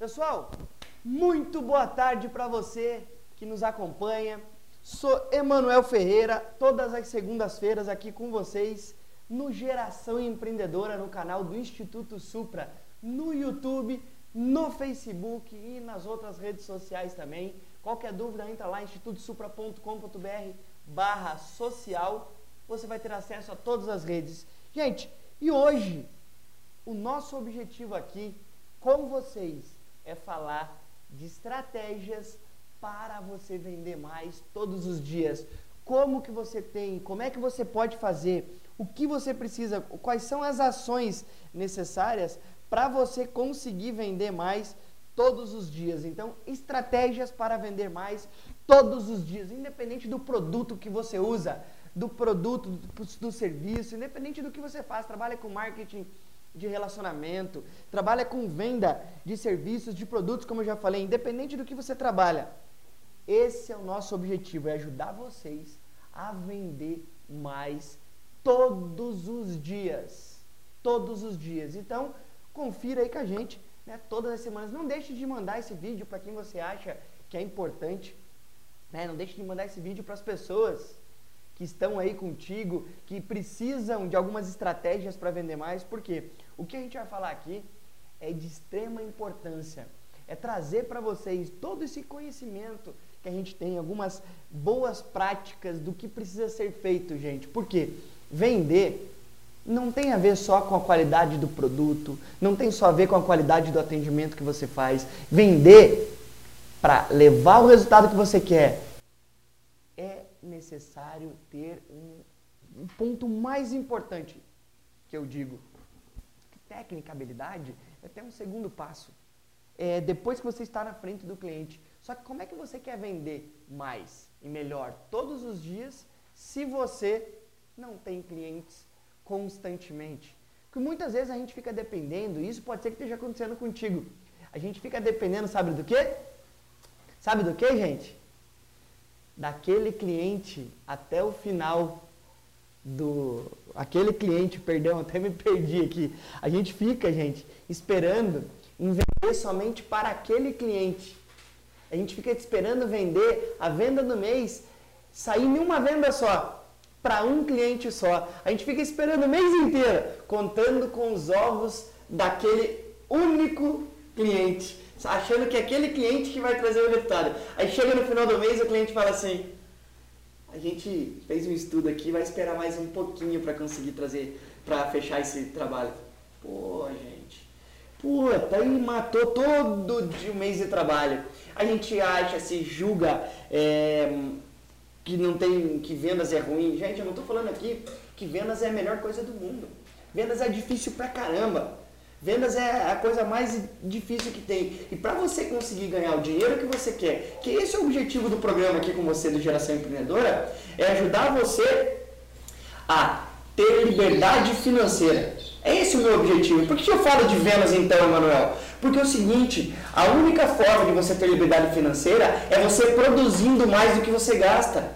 Pessoal, muito boa tarde para você que nos acompanha. Sou Emanuel Ferreira, todas as segundas-feiras aqui com vocês no Geração Empreendedora, no canal do Instituto Supra, no YouTube, no Facebook e nas outras redes sociais também. Qualquer dúvida, entra lá institutosupra.com.br barra social, você vai ter acesso a todas as redes. Gente, e hoje o nosso objetivo aqui com vocês é falar de estratégias para você vender mais todos os dias. Como que você tem, como é que você pode fazer, o que você precisa, quais são as ações necessárias para você conseguir vender mais todos os dias. Então, estratégias para vender mais todos os dias, independente do produto que você usa, do produto, do, do serviço, independente do que você faz, trabalha com marketing de relacionamento, trabalha com venda de serviços, de produtos, como eu já falei, independente do que você trabalha. Esse é o nosso objetivo, é ajudar vocês a vender mais todos os dias. Todos os dias. Então, confira aí com a gente, né, todas as semanas. Não deixe de mandar esse vídeo para quem você acha que é importante. Né? Não deixe de mandar esse vídeo para as pessoas que estão aí contigo, que precisam de algumas estratégias para vender mais. Por quê? O que a gente vai falar aqui é de extrema importância. É trazer para vocês todo esse conhecimento que a gente tem, algumas boas práticas do que precisa ser feito, gente. Porque vender não tem a ver só com a qualidade do produto, não tem só a ver com a qualidade do atendimento que você faz. Vender para levar o resultado que você quer é necessário ter um, um ponto mais importante que eu digo. Técnica, habilidade é até um segundo passo. É depois que você está na frente do cliente. Só que como é que você quer vender mais e melhor todos os dias se você não tem clientes constantemente? Porque muitas vezes a gente fica dependendo, e isso pode ser que esteja acontecendo contigo. A gente fica dependendo, sabe do quê? Sabe do que, gente? Daquele cliente até o final do. Aquele cliente, perdão, até me perdi aqui. A gente fica, gente, esperando em vender somente para aquele cliente. A gente fica esperando vender a venda do mês sair em uma venda só, para um cliente só. A gente fica esperando o mês inteiro, contando com os ovos daquele único cliente achando que é aquele cliente que vai trazer o resultado. Aí chega no final do mês o cliente fala assim: a gente fez um estudo aqui, vai esperar mais um pouquinho para conseguir trazer, para fechar esse trabalho. Pô, gente, puta, aí matou todo o mês de trabalho. A gente acha, se julga é, que não tem, que vendas é ruim. Gente, eu não estou falando aqui que vendas é a melhor coisa do mundo. Vendas é difícil pra caramba. Vendas é a coisa mais difícil que tem. E para você conseguir ganhar o dinheiro que você quer, que esse é o objetivo do programa aqui com você do Geração Empreendedora, é ajudar você a ter liberdade financeira. É esse o meu objetivo. Por que eu falo de vendas então, Emanuel? Porque é o seguinte, a única forma de você ter liberdade financeira é você produzindo mais do que você gasta.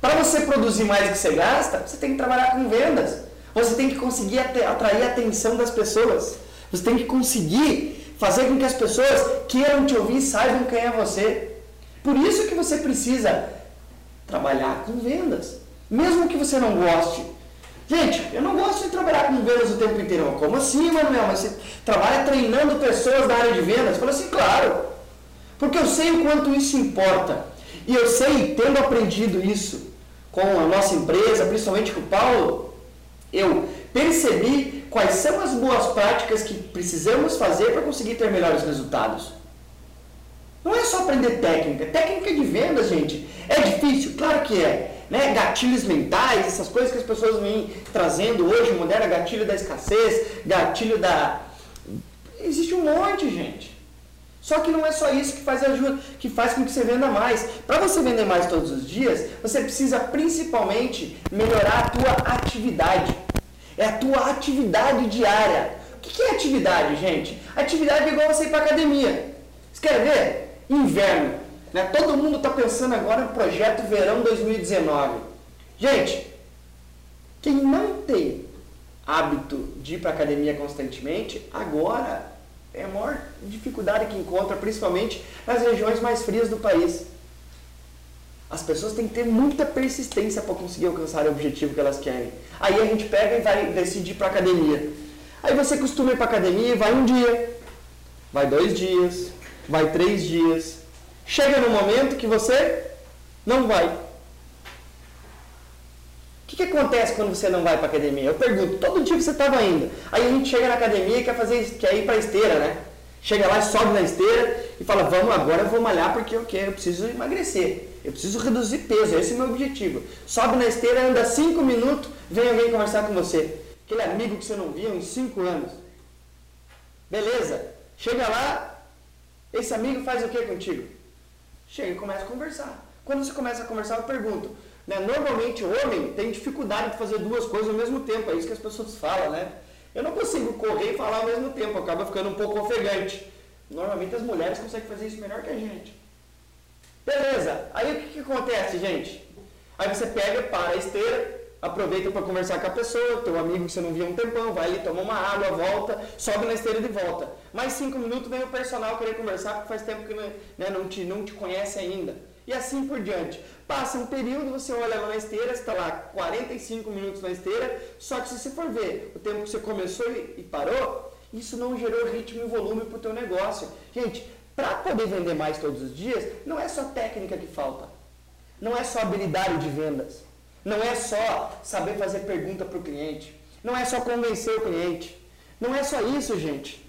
Para você produzir mais do que você gasta, você tem que trabalhar com vendas. Você tem que conseguir atrair a atenção das pessoas. Você tem que conseguir fazer com que as pessoas queiram te ouvir e saibam quem é você. Por isso que você precisa trabalhar com vendas. Mesmo que você não goste. Gente, eu não gosto de trabalhar com vendas o tempo inteiro. Como assim, Manuel? Mas você trabalha treinando pessoas da área de vendas? Eu falo assim, claro. Porque eu sei o quanto isso importa. E eu sei, tendo aprendido isso com a nossa empresa, principalmente com o Paulo, eu percebi quais são as boas práticas que precisamos fazer para conseguir ter melhores resultados. Não é só aprender técnica. Técnica de vendas, gente, é difícil? Claro que é. Né? Gatilhos mentais, essas coisas que as pessoas vêm trazendo hoje, moderna, gatilho da escassez, gatilho da. Existe um monte, gente. Só que não é só isso que faz ajuda, que faz com que você venda mais. Para você vender mais todos os dias, você precisa principalmente melhorar a tua atividade. É a tua atividade diária. O que é atividade, gente? Atividade é igual você ir para academia. Você quer ver? Inverno. Né? Todo mundo está pensando agora no projeto Verão 2019. Gente, quem não tem hábito de ir para academia constantemente, agora é a maior dificuldade que encontra, principalmente nas regiões mais frias do país. As pessoas têm que ter muita persistência para conseguir alcançar o objetivo que elas querem. Aí a gente pega e vai decidir para academia. Aí você costuma ir para academia e vai um dia, vai dois dias, vai três dias. Chega no momento que você não vai. O que, que acontece quando você não vai para academia? Eu pergunto, todo dia você estava indo. Aí a gente chega na academia e quer, fazer, quer ir para esteira, né? Chega lá, sobe na esteira e fala, vamos agora eu vou malhar porque eu quero, eu preciso emagrecer. Eu preciso reduzir peso, esse é o meu objetivo. Sobe na esteira, anda 5 minutos, vem alguém conversar com você. Aquele amigo que você não via em 5 anos. Beleza. Chega lá, esse amigo faz o que contigo? Chega e começa a conversar. Quando você começa a conversar, eu pergunto. Né? Normalmente o homem tem dificuldade de fazer duas coisas ao mesmo tempo. É isso que as pessoas falam, né? Eu não consigo correr e falar ao mesmo tempo, acaba ficando um pouco ofegante. Normalmente as mulheres conseguem fazer isso melhor que a gente. Beleza, aí o que, que acontece, gente? Aí você pega, para a esteira, aproveita para conversar com a pessoa, teu amigo que você não via um tempão, vai ali, toma uma água, volta, sobe na esteira de volta. Mais cinco minutos vem o personal querer conversar, porque faz tempo que né, não, te, não te conhece ainda. E assim por diante. Passa um período, você olha lá na esteira, está lá 45 minutos na esteira, só que se você for ver o tempo que você começou e, parou, isso não gerou ritmo e volume para o teu negócio. Gente, para poder vender mais todos os dias, não é só técnica que falta. Não é só habilidade de vendas. Não é só saber fazer pergunta para o cliente. Não é só convencer o cliente. Não é só isso, gente.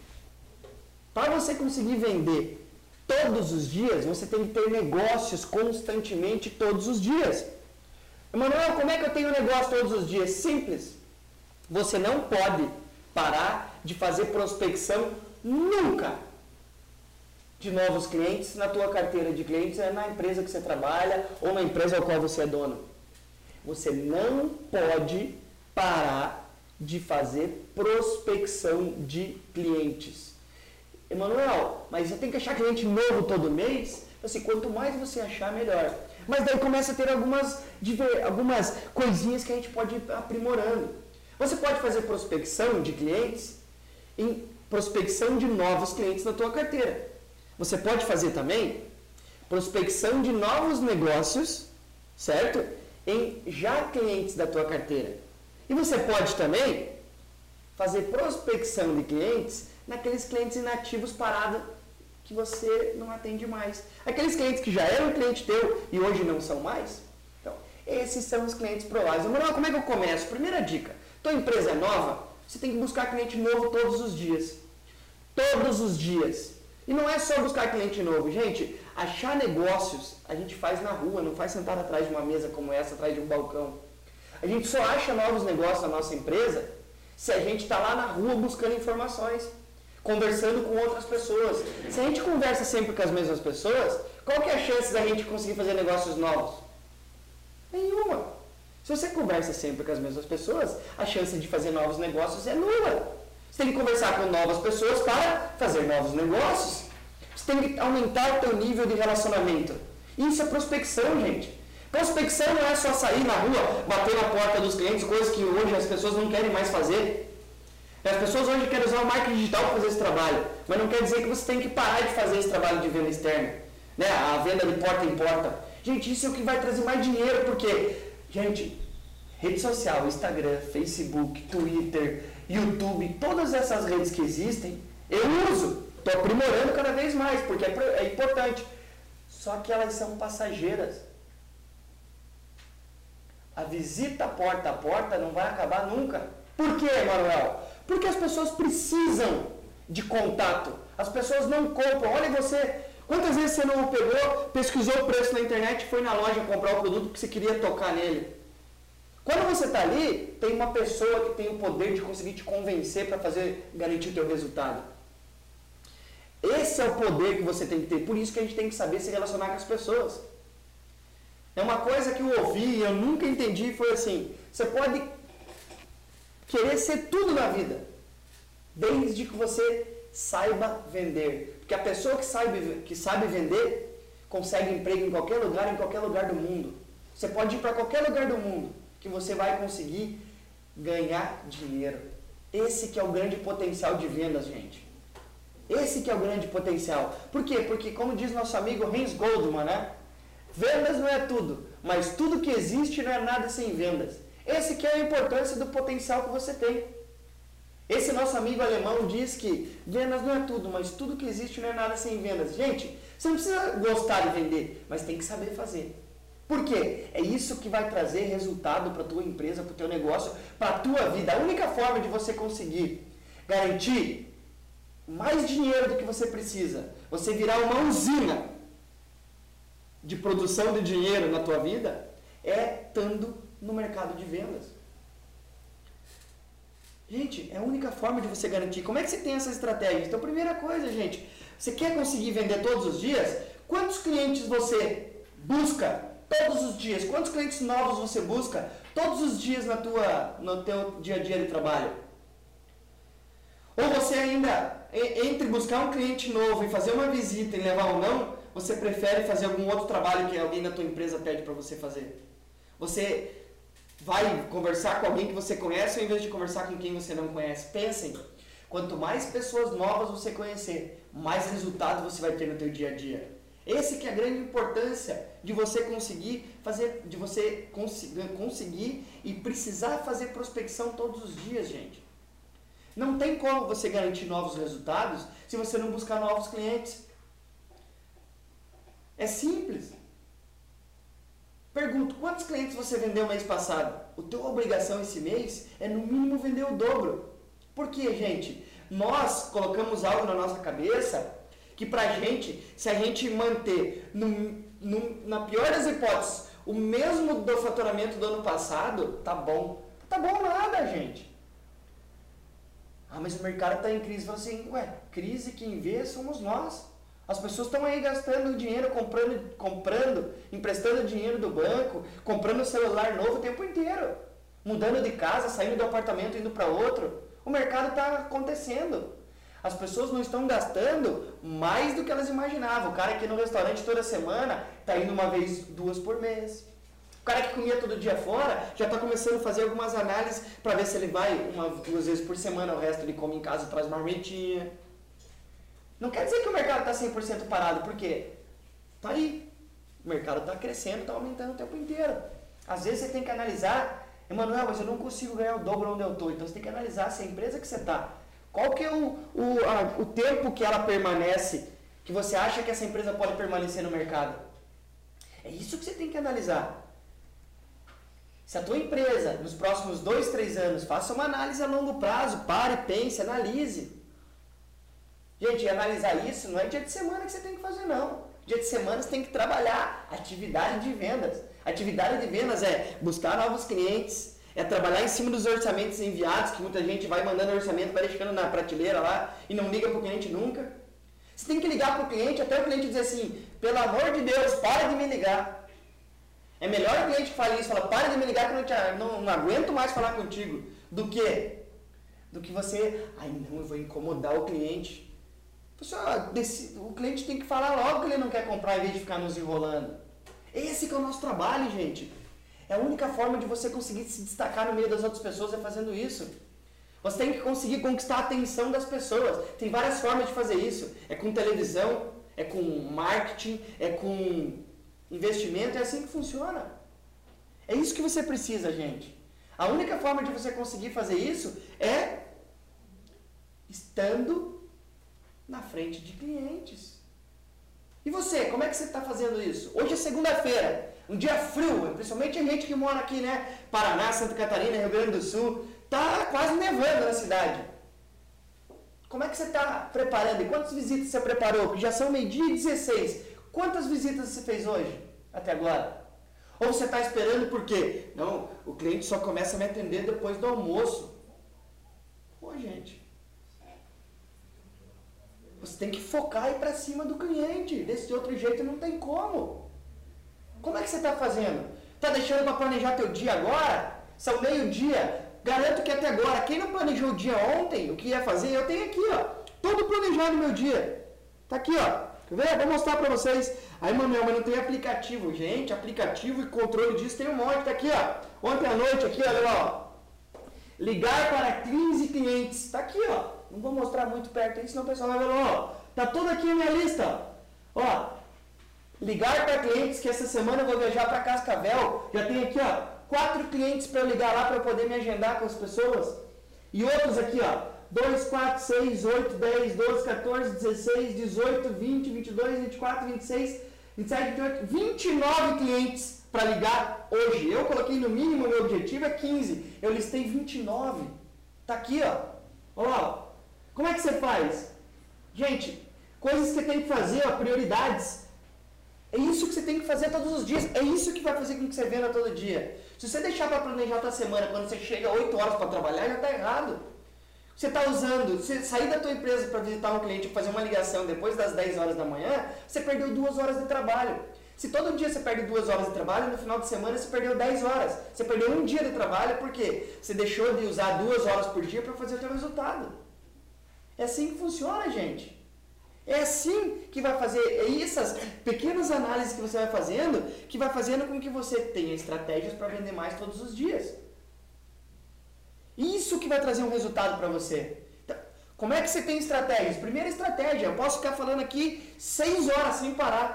Para você conseguir vender todos os dias, você tem que ter negócios constantemente todos os dias. Emanuel, como é que eu tenho negócio todos os dias? Simples. Você não pode parar de fazer prospecção nunca de novos clientes na tua carteira de clientes, é na empresa que você trabalha ou na empresa ao qual você é dono. Você não pode parar de fazer prospecção de clientes. Emanuel, mas você tem que achar cliente novo todo mês? Assim, quanto mais você achar, melhor. Mas daí começa a ter algumas, algumas coisinhas que a gente pode ir aprimorando. Você pode fazer prospecção de clientes em prospecção de novos clientes na tua carteira. Você pode fazer também prospecção de novos negócios, certo? Em já clientes da tua carteira. E você pode também fazer prospecção de clientes naqueles clientes inativos parados que você não atende mais. Aqueles clientes que já eram cliente teu e hoje não são mais. Então, esses são os clientes prováveis. Manuel, como é que eu começo? Primeira dica. Tua empresa é nova, você tem que buscar cliente novo todos os dias. Todos os dias. E não é só buscar cliente novo, gente. Achar negócios a gente faz na rua, não faz sentado atrás de uma mesa como essa, atrás de um balcão. A gente só acha novos negócios na nossa empresa se a gente está lá na rua buscando informações, conversando com outras pessoas. Se a gente conversa sempre com as mesmas pessoas, qual que é a chance da gente conseguir fazer negócios novos? Nenhuma. Se você conversa sempre com as mesmas pessoas, a chance de fazer novos negócios é nula. Você tem que conversar com novas pessoas para fazer novos negócios. Você tem que aumentar o teu nível de relacionamento. Isso é prospecção, gente. Prospecção não é só sair na rua, bater na porta dos clientes, coisas que hoje as pessoas não querem mais fazer. As pessoas hoje querem usar o marketing digital para fazer esse trabalho, mas não quer dizer que você tem que parar de fazer esse trabalho de venda externa. Né? A venda de porta em porta. Gente, isso é o que vai trazer mais dinheiro, porque, gente, rede social, Instagram, Facebook, Twitter, YouTube, todas essas redes que existem, eu uso. Estou aprimorando cada vez mais, porque é, é importante. Só que elas são passageiras. A visita porta a porta não vai acabar nunca. Por quê, Manuel? Porque as pessoas precisam de contato. As pessoas não compram. Olha você, quantas vezes você não pegou, pesquisou o preço na internet foi na loja comprar o produto porque você queria tocar nele? Quando você está ali, tem uma pessoa que tem o poder de conseguir te convencer para fazer garantir o teu resultado. Esse é o poder que você tem que ter. Por isso que a gente tem que saber se relacionar com as pessoas. É uma coisa que eu ouvi e eu nunca entendi foi assim: você pode querer ser tudo na vida, desde que você saiba vender. Porque a pessoa que sabe, que sabe vender consegue emprego em qualquer lugar, em qualquer lugar do mundo. Você pode ir para qualquer lugar do mundo que você vai conseguir ganhar dinheiro. Esse que é o grande potencial de vendas, gente. Esse que é o grande potencial. Por quê? Porque, como diz nosso amigo Hans Goldman, né? Vendas não é tudo, mas tudo que existe não é nada sem vendas. Esse que é a importância do potencial que você tem. Esse nosso amigo alemão diz que vendas não é tudo, mas tudo que existe não é nada sem vendas. Gente, você não precisa gostar de vender, mas tem que saber fazer. Por quê? É isso que vai trazer resultado para a tua empresa, para o teu negócio, para a tua vida. A única forma de você conseguir garantir mais dinheiro do que você precisa, você virar uma usina de produção de dinheiro na tua vida, é estando no mercado de vendas. Gente, é a única forma de você garantir. Como é que você tem essa estratégia? Então, primeira coisa, gente, você quer conseguir vender todos os dias? Quantos clientes você busca todos os dias? Quantos clientes novos você busca todos os dias na tua, no teu dia a dia de trabalho? Ou você ainda, entre buscar um cliente novo e fazer uma visita e levar ou não, você prefere fazer algum outro trabalho que alguém da tua empresa pede para você fazer? Você vai conversar com alguém que você conhece ao invés de conversar com quem você não conhece? Pensem, quanto mais pessoas novas você conhecer, mais resultado você vai ter no teu dia a dia. Esse que é a grande importância de você conseguir fazer, de você conseguir, conseguir e precisar fazer prospecção todos os dias, gente. Não tem como você garantir novos resultados se você não buscar novos clientes. É simples. Pergunto, quantos clientes você vendeu mês passado? O teu obrigação esse mês é no mínimo vender o dobro. Por quê, gente? Nós colocamos algo na nossa cabeça que pra gente, se a gente manter no, no, na pior das hipóteses o mesmo do faturamento do ano passado, tá bom. Tá bom nada, gente. Ah, mas o mercado está em crise. Fala assim, ué, crise quem vê somos nós. As pessoas estão aí gastando dinheiro, comprando, comprando, emprestando dinheiro do banco, comprando celular novo o tempo inteiro. Mudando de casa, saindo do apartamento, indo para outro. O mercado está acontecendo. As pessoas não estão gastando mais do que elas imaginavam. O cara que no restaurante toda semana está indo uma vez, duas por mês. O cara que comia todo dia fora já está começando a fazer algumas análises para ver se ele vai uma, duas vezes por semana, o resto ele come em casa, traz marmitinha. Não quer dizer que o mercado está 100% parado, porque tá aí. O mercado está crescendo, está aumentando o tempo inteiro. Às vezes você tem que analisar, Emanuel, mas eu não consigo ganhar o dobro onde eu estou. Então você tem que analisar se a empresa que você está, qual que é o, o, a, o tempo que ela permanece, que você acha que essa empresa pode permanecer no mercado. É isso que você tem que analisar. Se a tua empresa, nos próximos dois, três anos, faça uma análise a longo prazo, pare, pense, analise. Gente, analisar isso não é dia de semana que você tem que fazer, não. Dia de semana você tem que trabalhar atividade de vendas. Atividade de vendas é buscar novos clientes, é trabalhar em cima dos orçamentos enviados, que muita gente vai mandando orçamento, vai deixando na prateleira lá e não liga para o cliente nunca. Você tem que ligar para o cliente até o cliente dizer assim, pelo amor de Deus, para de me ligar. É melhor o cliente que fale isso, fala, para de me ligar que eu não, não aguento mais falar contigo, do que do que você, ai não, eu vou incomodar o cliente. Pessoal, o cliente tem que falar logo que ele não quer comprar em vez de ficar nos enrolando. Esse é o nosso trabalho, gente. É a única forma de você conseguir se destacar no meio das outras pessoas é fazendo isso. Você tem que conseguir conquistar a atenção das pessoas. Tem várias formas de fazer isso. É com televisão, é com marketing, é com investimento, é assim que funciona. É isso que você precisa, gente. A única forma de você conseguir fazer isso é estando na frente de clientes. E você, como é que você está fazendo isso? Hoje é segunda-feira, um dia frio, principalmente a gente que mora aqui, né? Paraná, Santa Catarina, Rio Grande do Sul, tá quase nevando na cidade. Como é que você está preparando? E quantas visitas você preparou? Porque já são meio-dia e 16. Quantas visitas você fez hoje, até agora? Ou você está esperando por quê? Não, o cliente só começa a me atender depois do almoço. Pô, gente. Você tem que focar e ir para cima do cliente. Desse outro jeito não tem como. Como é que você está fazendo? Está deixando para planejar teu dia agora? São meio-dia. Garanto que até agora, quem não planejou o dia ontem, o que ia fazer, eu tenho aqui, ó. Todo planejado meu dia. Tá aqui, ó. Quer ver? Vou mostrar para vocês. Aí, Manuel, mas não tem aplicativo. Gente, aplicativo e controle disso tem um monte. Tá aqui, ó. Ontem à noite, aqui, olha lá, ó. Ligar para 15 clientes. Tá aqui, ó. Não vou mostrar muito perto aí, senão o pessoal vai ver, ó, tá tudo aqui na minha lista. Ó, ligar para clientes que essa semana eu vou viajar para Cascavel. Já tem aqui, ó, quatro clientes para eu ligar lá para poder me agendar com as pessoas. E outros aqui, ó, 2, 4, 6, 8, 10, 12, 14, 16, 18, 20, 22, 24, 26, 27, 28, 29 clientes para ligar hoje. Eu coloquei no mínimo, meu objetivo é 15. Eu listei 29. Tá aqui, ó. Lá. Como é que você faz? Gente, coisas que você tem que fazer, ó, prioridades. É isso que você tem que fazer todos os dias. É isso que vai fazer com que você venda todo dia. Se você deixar para planejar a tua semana quando você chega 8 horas para trabalhar, já está errado. Você está usando, você sair da tua empresa para visitar um cliente, fazer uma ligação depois das 10 horas da manhã, você perdeu duas horas de trabalho. Se todo dia você perde duas horas de trabalho, no final de semana você perdeu 10 horas. Você perdeu um dia de trabalho porque você deixou de usar duas horas por dia para fazer o seu resultado. É assim que funciona, gente. É assim que vai fazer, é essas pequenas análises que você vai fazendo, que vai fazendo com que você tenha estratégias para vender mais todos os dias. Isso que vai trazer um resultado para você. Então, como é que você tem estratégias? Primeira estratégia, eu posso ficar falando aqui seis horas sem parar.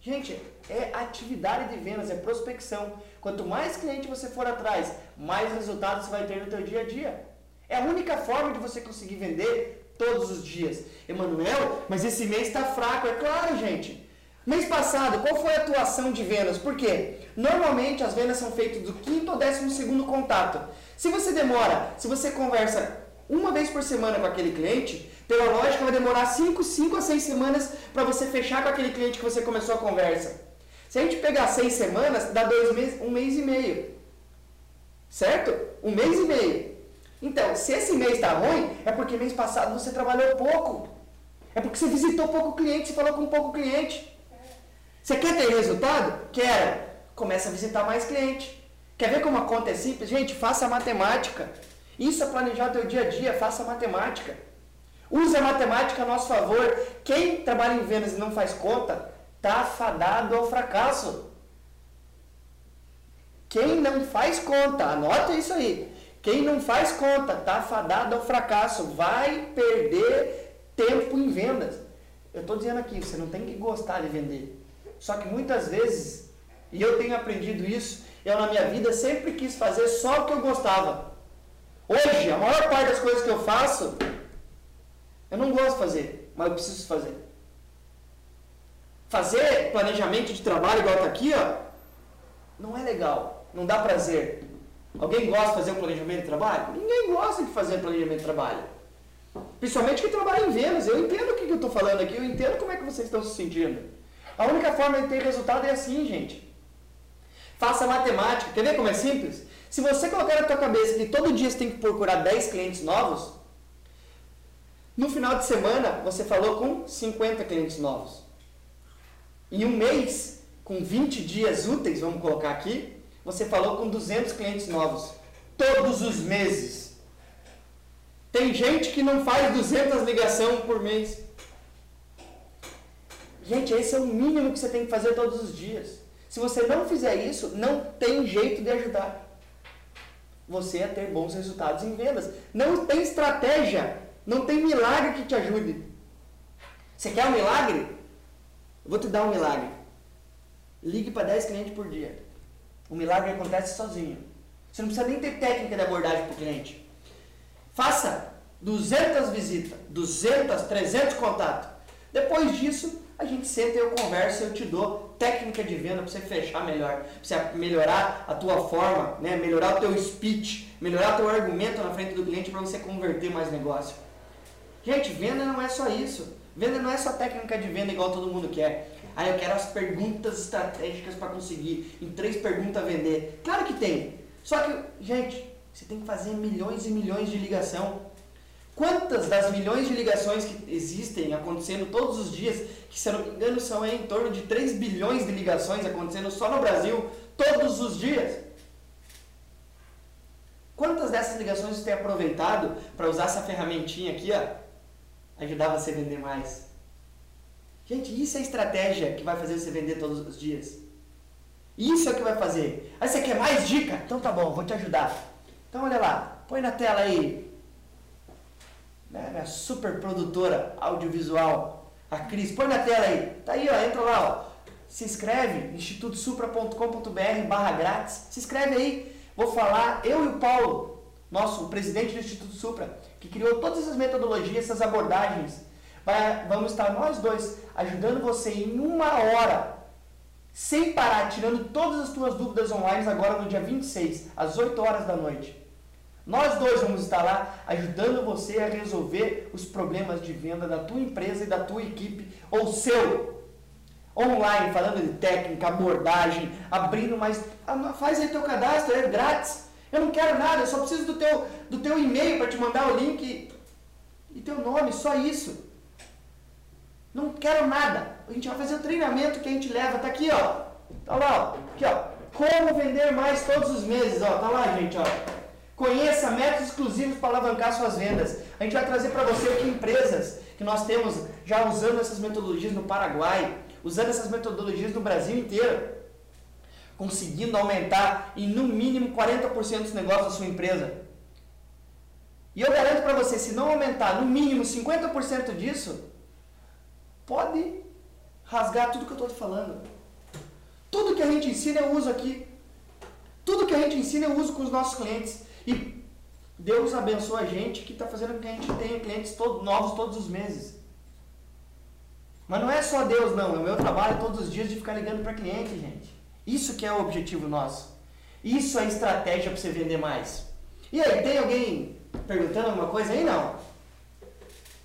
Gente, é atividade de vendas, é prospecção. Quanto mais cliente você for atrás, mais resultados você vai ter no teu dia a dia. É a única forma de você conseguir vender todos os dias. Emanuel, mas esse mês está fraco. É claro, gente. Mês passado, qual foi a atuação de vendas? Por quê? Normalmente as vendas são feitas do quinto ou décimo segundo contato. Se você demora, se você conversa uma vez por semana com aquele cliente, pela lógica vai demorar 5, 5 a 6 semanas para você fechar com aquele cliente que você começou a conversa. Se a gente pegar 6 semanas, dá dois meses, um mês e meio. Certo? Um mês e meio. Então, se esse mês está ruim, é porque mês passado você trabalhou pouco. É porque você visitou pouco cliente, você falou com pouco cliente. Você quer ter resultado? Quero. Começa a visitar mais cliente. Quer ver como a conta é simples? Gente, faça matemática. Isso é planejar o teu dia a dia, faça matemática. Use a matemática a nosso favor. Quem trabalha em vendas e não faz conta, está fadado ao fracasso. Quem não faz conta, anota isso aí. Quem não faz conta, está fadado ao fracasso. Vai perder tempo em vendas. Eu estou dizendo aqui, você não tem que gostar de vender. Só que muitas vezes, e eu tenho aprendido isso, eu na minha vida sempre quis fazer só o que eu gostava. Hoje, a maior parte das coisas que eu faço, eu não gosto de fazer, mas eu preciso fazer. Fazer planejamento de trabalho igual tá aqui, ó, não é legal, não dá prazer. Alguém gosta de fazer um planejamento de trabalho? Ninguém gosta de fazer planejamento de trabalho. Principalmente que trabalha em vendas. Eu entendo o que eu estou falando aqui, eu entendo como é que vocês estão se sentindo. A única forma de ter resultado é assim, gente. Faça matemática. Quer ver como é simples? Se você colocar na tua cabeça que todo dia você tem que procurar 10 clientes novos, no final de semana você falou com 50 clientes novos. Em um mês, com 20 dias úteis, vamos colocar aqui, você falou com 200 clientes novos. Todos os meses. Tem gente que não faz 200 ligações por mês. Gente, esse é o mínimo que você tem que fazer todos os dias. Se você não fizer isso, não tem jeito de ajudar você a ter bons resultados em vendas. Não tem estratégia, não tem milagre que te ajude. Você quer um milagre? Eu vou te dar um milagre. Ligue para 10 clientes por dia. O milagre acontece sozinho. Você não precisa nem ter técnica de abordagem para o cliente. Faça 200 visitas, 200, 300 contatos. Depois disso, a gente senta eu converso eu te dou técnica de venda para você fechar melhor, para você melhorar a tua forma, né? melhorar o teu speech, melhorar o teu argumento na frente do cliente para você converter mais negócio. Gente, venda não é só isso. Venda não é só técnica de venda igual todo mundo quer. Ah, eu quero as perguntas estratégicas para conseguir em três perguntas vender. Claro que tem. Só que, gente, você tem que fazer milhões e milhões de ligação. Quantas das milhões de ligações que existem acontecendo todos os dias, que se eu não me engano são em torno de 3 bilhões de ligações acontecendo só no Brasil, todos os dias? Quantas dessas ligações você tem aproveitado para usar essa ferramentinha aqui, ó, ajudar você a vender mais? Gente, isso é a estratégia que vai fazer você vender todos os dias. Isso é o que vai fazer. Aí você quer mais dica? Então tá bom, vou te ajudar. Então olha lá, põe na tela aí né, minha super produtora audiovisual, a Cris. Põe na tela aí. Tá aí, ó, entra lá, ó. Se inscreve, institutosupra.com.br barra grátis. Se inscreve aí. Vou falar, eu e o Paulo, nosso presidente do Instituto Supra, que criou todas essas metodologias, essas abordagens. Vamos estar nós dois ajudando você em uma hora, sem parar, tirando todas as tuas dúvidas online agora no dia 26, às 8 horas da noite. Nós dois vamos estar lá ajudando você a resolver os problemas de venda da tua empresa e da tua equipe ou seu. Online, falando de técnica, abordagem, abrindo mais. Ah, faz aí teu cadastro, é grátis. Eu não quero nada, eu só preciso do teu, do teu e-mail para te mandar o link e teu nome, só isso. Não quero nada. A gente vai fazer o treinamento que a gente leva. Tá aqui, ó. Tá lá, ó. Aqui, ó. Como vender mais todos os meses, ó. Tá lá, gente, ó. Conheça métodos exclusivos para alavancar suas vendas. A gente vai trazer para você aqui empresas que nós temos já usando essas metodologias no Paraguai, usando essas metodologias no Brasil inteiro, conseguindo aumentar em no mínimo 40% dos negócios da sua empresa. E eu garanto para você, se não aumentar no mínimo 50% disso, pode rasgar tudo que eu estou te falando. Tudo que a gente ensina eu uso aqui. Tudo que a gente ensina eu uso com os nossos clientes. E Deus abençoa a gente que está fazendo com que a gente tenha clientes todo, novos todos os meses. Mas não é só Deus, não. É o meu trabalho todos os dias de ficar ligando para cliente, gente. Isso que é o objetivo nosso. Isso é estratégia para você vender mais. E aí, tem alguém perguntando alguma coisa aí? Não.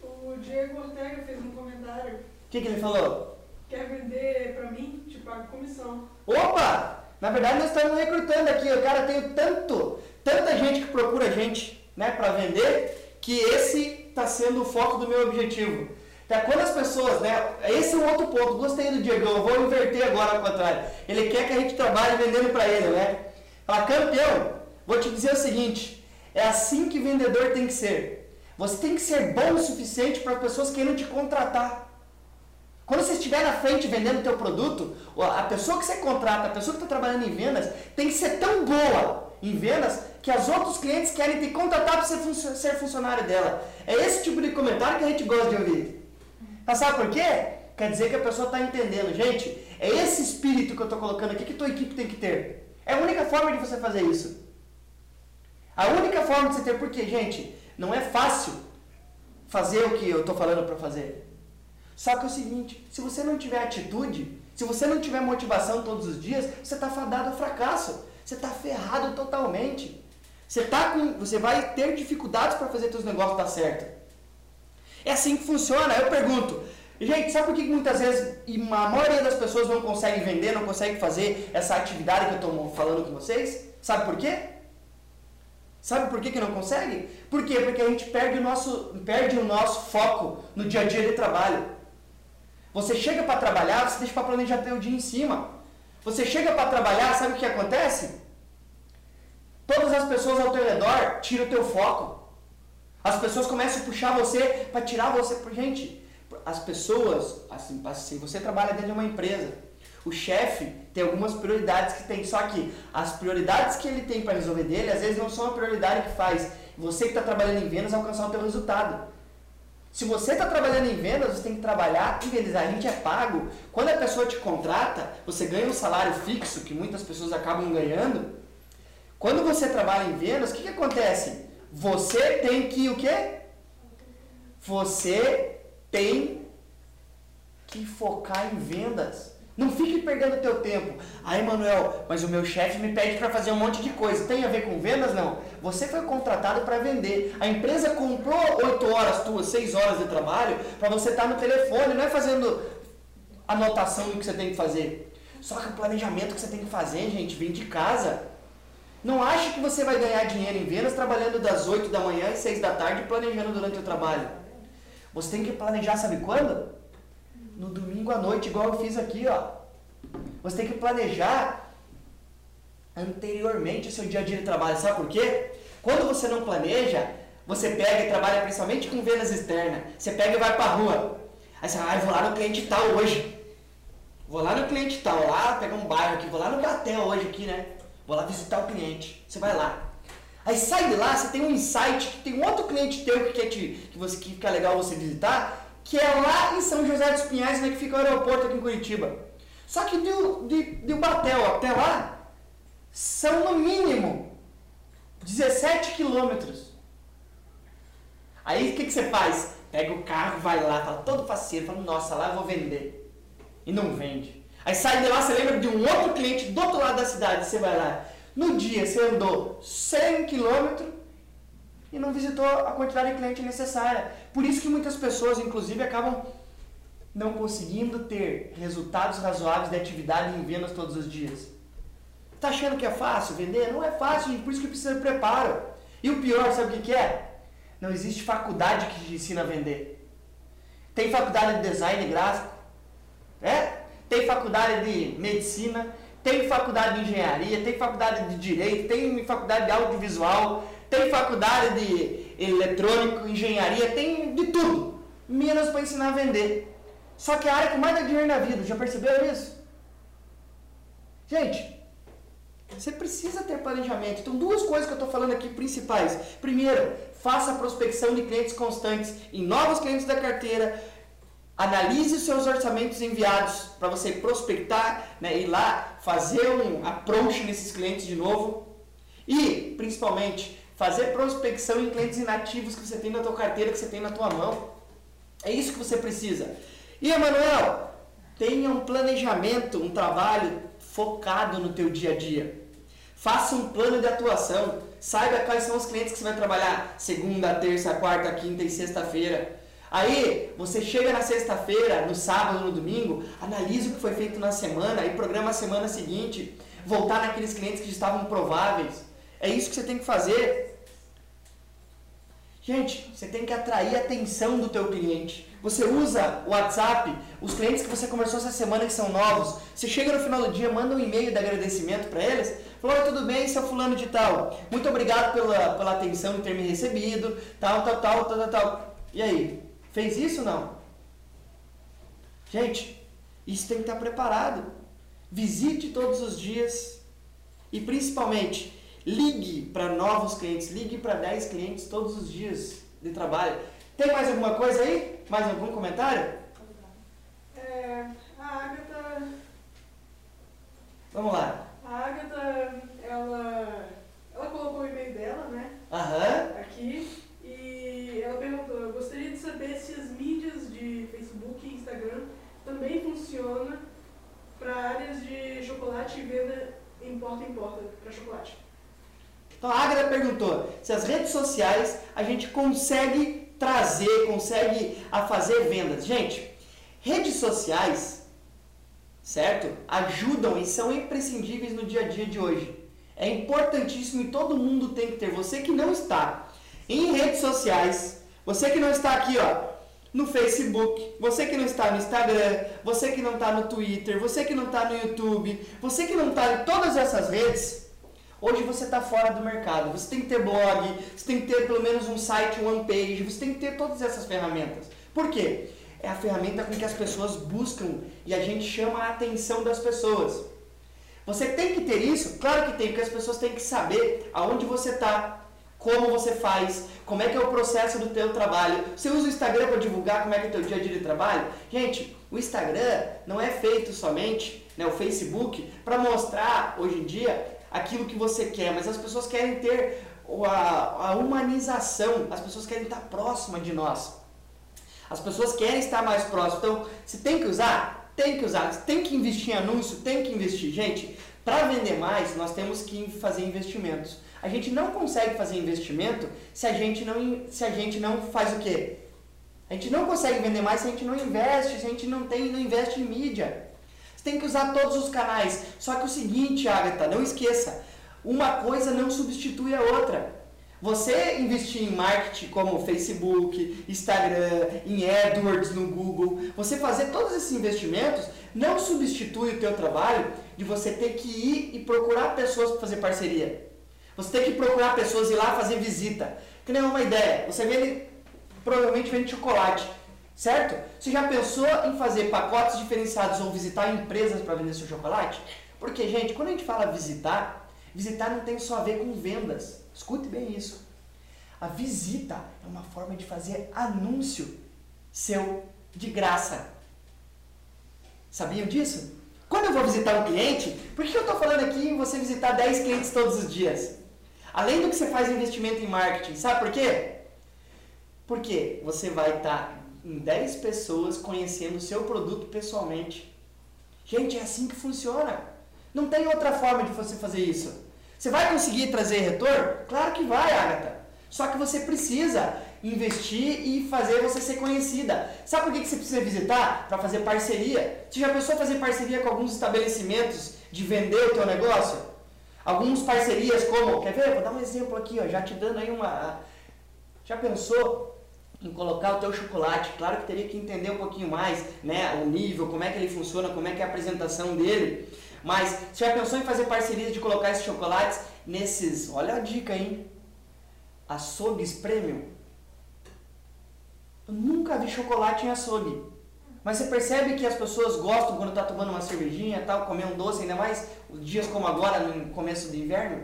O Diego Ortega fez um comentário. O que, que ele falou? Quer vender para mim? Te pago comissão. Opa! Na verdade, nós estamos recrutando aqui. O cara tem tanto, tanta gente que procura a gente né, para vender, que esse está sendo o foco do meu objetivo. Tá, quando as pessoas, né? Esse é um outro ponto. Gostei do Diego, eu vou inverter agora ao contrário. Ele quer que a gente trabalhe vendendo para ele, né? Fala, campeão, vou te dizer o seguinte: é assim que vendedor tem que ser. Você tem que ser bom o suficiente para as pessoas querendo te contratar. Quando você estiver na frente vendendo o teu produto, a pessoa que você contrata, a pessoa que está trabalhando em vendas, tem que ser tão boa em vendas que os outros clientes querem te contratar para ser, ser funcionário dela. É esse tipo de comentário que a gente gosta de ouvir. Mas sabe por quê? Quer dizer que a pessoa está entendendo. Gente, é esse espírito que eu estou colocando aqui que tua equipe tem que ter. É a única forma de você fazer isso. A única forma de você ter, porque, gente, não é fácil fazer o que eu estou falando para fazer. Só que é o seguinte, se você não tiver atitude, se você não tiver motivação todos os dias, você está fadado ao fracasso. Você está ferrado totalmente. Você, tá com, você vai ter dificuldades para fazer seus negócios dar certo. É assim que funciona. Eu pergunto, gente, sabe por que muitas vezes a maioria das pessoas não consegue vender, não consegue fazer essa atividade que eu estou falando com vocês? Sabe por quê? Sabe por que, que não consegue? Por quê? Porque a gente perde o nosso, perde o nosso foco no dia a dia de trabalho. Você chega para trabalhar, você deixa para planejar teu dia em cima. Você chega para trabalhar, sabe o que acontece? Todas as pessoas ao teu redor tiram o teu foco. As pessoas começam a puxar você para tirar você. Gente, as pessoas, assim, assim, você trabalha dentro de uma empresa. O chefe tem algumas prioridades que tem, só que as prioridades que ele tem para resolver dele, às vezes não são a prioridade que faz você que está trabalhando em vendas alcançar o teu resultado. Se você está trabalhando em vendas, você tem que trabalhar em vendas. A gente é pago. Quando a pessoa te contrata, você ganha um salário fixo, que muitas pessoas acabam ganhando. Quando você trabalha em vendas, o que, que acontece? Você tem que o quê? Você tem que focar em vendas. Não fique perdendo teu tempo. Ah, Emanuel, mas o meu chefe me pede para fazer um monte de coisa. Tem a ver com vendas? Não. Você foi contratado para vender. A empresa comprou 8 horas tuas, 6 horas de trabalho para você estar tá no telefone, não é fazendo anotação do que você tem que fazer. Só que o planejamento que você tem que fazer, gente, vem de casa. Não ache que você vai ganhar dinheiro em vendas trabalhando das 8 da manhã às 6 da tarde planejando durante o trabalho. Você tem que planejar, sabe quando? No domingo à noite, igual eu fiz aqui, ó. Você tem que planejar anteriormente o seu dia a dia de trabalho. Sabe por quê? Quando você não planeja, você pega e trabalha principalmente com vendas externas. Você pega e vai pra rua. Aí você vai, ah, vou lá no cliente tal hoje. Vou lá no cliente tal, lá pegar um bairro aqui, vou lá no Batel hoje aqui, né? Vou lá visitar o cliente. Você vai lá. Aí sai de lá, você tem um insight que tem um outro cliente teu que quer te, que você que fica legal você visitar, que é lá em São José dos Pinhais, né, que fica o aeroporto aqui em Curitiba. Só que de, de, de Batel até lá são no mínimo 17 quilômetros. Aí o que, que você faz? Pega o carro, vai lá, fala todo faceiro, fala, nossa, lá eu vou vender. E não vende. Aí sai de lá, você lembra de um outro cliente do outro lado da cidade, você vai lá. No dia você andou 100 quilômetros e não visitou a quantidade de cliente necessária. Por isso que muitas pessoas, inclusive, acabam não conseguindo ter resultados razoáveis de atividade em vendas todos os dias. Tá achando que é fácil vender? Não é fácil, por isso que precisa de preparo. E o pior, sabe o que é? Não existe faculdade que te ensina a vender. Tem faculdade de design gráfico, é? Tem faculdade de medicina, tem faculdade de engenharia, tem faculdade de direito, tem faculdade de audiovisual, tem faculdade de eletrônico, engenharia, tem de tudo, menos para ensinar a vender. Só que é a área que mais dá dinheiro na vida, já perceberam isso? Gente, você precisa ter planejamento. Então, duas coisas que eu estou falando aqui principais. Primeiro, faça prospecção de clientes constantes em novos clientes da carteira. Analise os seus orçamentos enviados para você prospectar, né, ir lá fazer um approach nesses clientes de novo. E, principalmente, fazer prospecção em clientes inativos que você tem na tua carteira, que você tem na tua mão. É isso que você precisa. E, Emanuel, tenha um planejamento, um trabalho focado no teu dia a dia. Faça um plano de atuação. Saiba quais são os clientes que você vai trabalhar segunda, terça, quarta, quinta e sexta-feira. Aí, você chega na sexta-feira, no sábado, no domingo, analisa o que foi feito na semana e programa a semana seguinte. Voltar naqueles clientes que estavam prováveis. É isso que você tem que fazer. Gente, você tem que atrair a atenção do teu cliente. Você usa o WhatsApp, os clientes que você conversou essa semana que são novos, você chega no final do dia, manda um e-mail de agradecimento para eles, Falou, tudo bem, seu fulano de tal. Muito obrigado pela, pela atenção de ter me recebido, tal, tal, tal, tal, tal, tal. E aí, fez isso ou não? Gente, isso tem que estar preparado. Visite todos os dias e principalmente ligue para novos clientes, ligue para 10 clientes todos os dias de trabalho. Tem mais alguma coisa aí? Mais algum comentário? É, a Agatha. Vamos lá. A Agatha, ela, ela colocou o e-mail dela, né? Aham. Aqui. E ela perguntou, eu gostaria de saber se as mídias de Facebook e Instagram também funcionam para áreas de chocolate e venda em porta em porta para chocolate. Então a Agatha perguntou se as redes sociais a gente consegue trazer, consegue a fazer vendas. Gente, redes sociais certo? Ajudam e são imprescindíveis no dia a dia de hoje. É importantíssimo e todo mundo tem que ter. Você que não está em redes sociais, você que não está aqui, ó, no Facebook, você que não está no Instagram, você que não está no Twitter, você que não está no YouTube, você que não está em todas essas redes, hoje você está fora do mercado. Você tem que ter blog, você tem que ter pelo menos um site, um page, você tem que ter todas essas ferramentas. Por quê? é a ferramenta com que as pessoas buscam e a gente chama a atenção das pessoas. Você tem que ter isso? Claro que tem, porque as pessoas têm que saber aonde você está, como você faz, como é que é o processo do teu trabalho. Você usa o Instagram para divulgar como é que é o teu dia a dia de trabalho? Gente, o Instagram não é feito somente, né, o Facebook, para mostrar hoje em dia aquilo que você quer, mas as pessoas querem ter a, a humanização, as pessoas querem estar próximas de nós. As pessoas querem estar mais próximas. Então, se tem que usar, tem que usar. Se tem que investir em anúncio, tem que investir. Gente, para vender mais, nós temos que fazer investimentos. A gente não consegue fazer investimento se a gente não, se a gente não faz o quê? A gente não consegue vender mais se a gente não investe, se a gente não tem, não investe em mídia. Você tem que usar todos os canais. Só que o seguinte, Agatha, não esqueça, uma coisa não substitui a outra. Você investir em marketing como Facebook, Instagram, em AdWords no Google, você fazer todos esses investimentos não substitui o teu trabalho de você ter que ir e procurar pessoas para fazer parceria. Você tem que procurar pessoas ir lá fazer visita. Que nem uma ideia. Você vende, provavelmente vende chocolate, certo? Você já pensou em fazer pacotes diferenciados ou visitar empresas para vender seu chocolate? Porque, gente, quando a gente fala visitar, visitar não tem só a ver com vendas. Escute bem isso. A visita é uma forma de fazer anúncio seu de graça. Sabiam disso? Quando eu vou visitar um cliente, por que eu estou falando aqui em você visitar 10 clientes todos os dias? Além do que você faz investimento em marketing, sabe por quê? Porque você vai estar tá em 10 pessoas conhecendo o seu produto pessoalmente. Gente, é assim que funciona. Não tem outra forma de você fazer isso. Você vai conseguir trazer retorno? Claro que vai, Agatha. Só que você precisa investir e fazer você ser conhecida. Sabe por que você precisa visitar? Para fazer parceria. Você já pensou fazer parceria com alguns estabelecimentos de vender o teu negócio? Algumas parcerias como, quer ver? Vou dar um exemplo aqui, ó, já te dando aí uma... Já pensou em colocar o teu chocolate? Claro que teria que entender um pouquinho mais, né, o nível, como é que ele funciona, como é que é a apresentação dele. Mas você já pensou em fazer parceria de colocar esses chocolates nesses, olha a dica, hein? Açougues premium? Eu nunca vi chocolate em açougue. Mas você percebe que as pessoas gostam quando está tomando uma cervejinha tal, comer um doce, ainda mais dias como agora, no começo do inverno?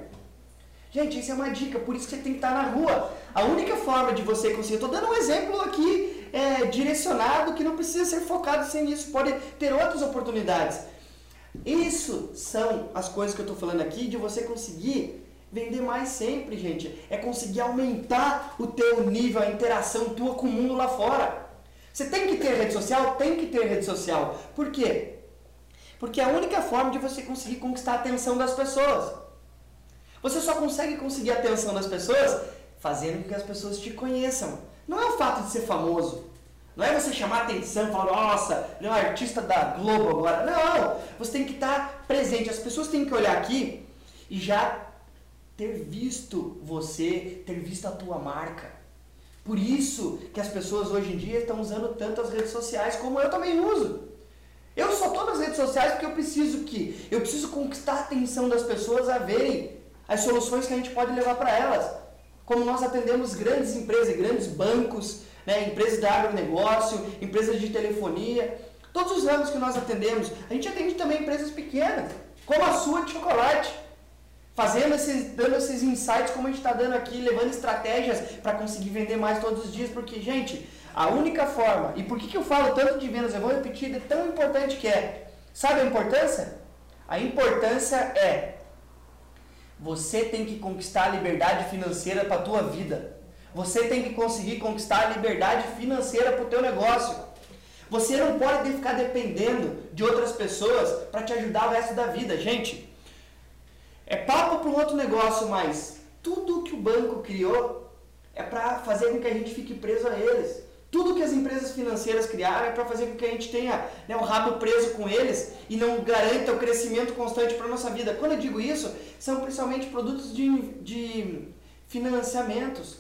Gente, isso é uma dica, por isso que você tem que estar tá na rua. A única forma de você conseguir, estou dando um exemplo aqui é, direcionado que não precisa ser focado sem isso, pode ter outras oportunidades. Isso são as coisas que eu estou falando aqui de você conseguir vender mais sempre, gente. É conseguir aumentar o teu nível, a interação tua com o mundo lá fora. Você tem que ter rede social? Tem que ter rede social. Por quê? Porque é a única forma de você conseguir conquistar a atenção das pessoas. Você só consegue conseguir a atenção das pessoas fazendo com que as pessoas te conheçam. Não é o fato de ser famoso. Não é você chamar atenção falar, nossa, ele é um artista da Globo agora. Não, você tem que estar presente. As pessoas têm que olhar aqui e já ter visto você, ter visto a tua marca. Por isso que as pessoas hoje em dia estão usando tanto as redes sociais, como eu também uso. Eu só estou nas redes sociais porque eu preciso que eu preciso conquistar a atenção das pessoas a verem as soluções que a gente pode levar para elas. Como nós atendemos grandes empresas, grandes bancos, né, empresas de agronegócio, empresas de telefonia, todos os ramos que nós atendemos. A gente atende também empresas pequenas, como a sua de chocolate fazendo esses, dando esses insights como a gente está dando aqui, levando estratégias para conseguir vender mais todos os dias, porque, gente, a única forma, e por que, que eu falo tanto de vendas, eu vou repetir, é tão importante que é, sabe a importância? A importância é, você tem que conquistar a liberdade financeira para a tua vida. Você tem que conseguir conquistar a liberdade financeira para o teu negócio. Você não pode ficar dependendo de outras pessoas para te ajudar o resto da vida, gente. É papo para um outro negócio, mas tudo que o banco criou é para fazer com que a gente fique preso a eles. Tudo que as empresas financeiras criaram é para fazer com que a gente tenha né, o rabo preso com eles e não garanta o crescimento constante para a nossa vida. Quando eu digo isso, são principalmente produtos de, de financiamentos.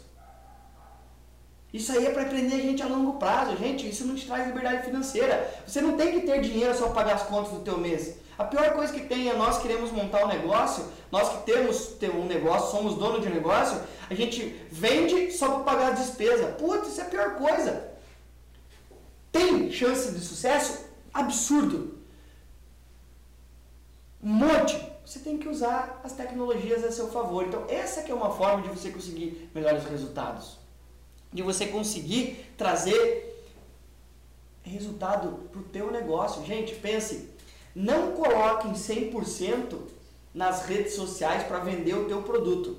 Isso aí é para prender a gente a longo prazo, gente. Isso não te traz liberdade financeira. Você não tem que ter dinheiro só para pagar as contas do teu mês. A pior coisa que tem é nós queremos montar um negócio, nós que temos um negócio, somos dono de um negócio, a gente vende só para pagar a despesa. Putz, isso é a pior coisa. Tem chance de sucesso? Absurdo. Um monte. Você tem que usar as tecnologias a seu favor. Então, essa que é uma forma de você conseguir melhores resultados. De você conseguir trazer resultado para o teu negócio. Gente, pense, não coloquem 100% nas redes sociais para vender o teu produto.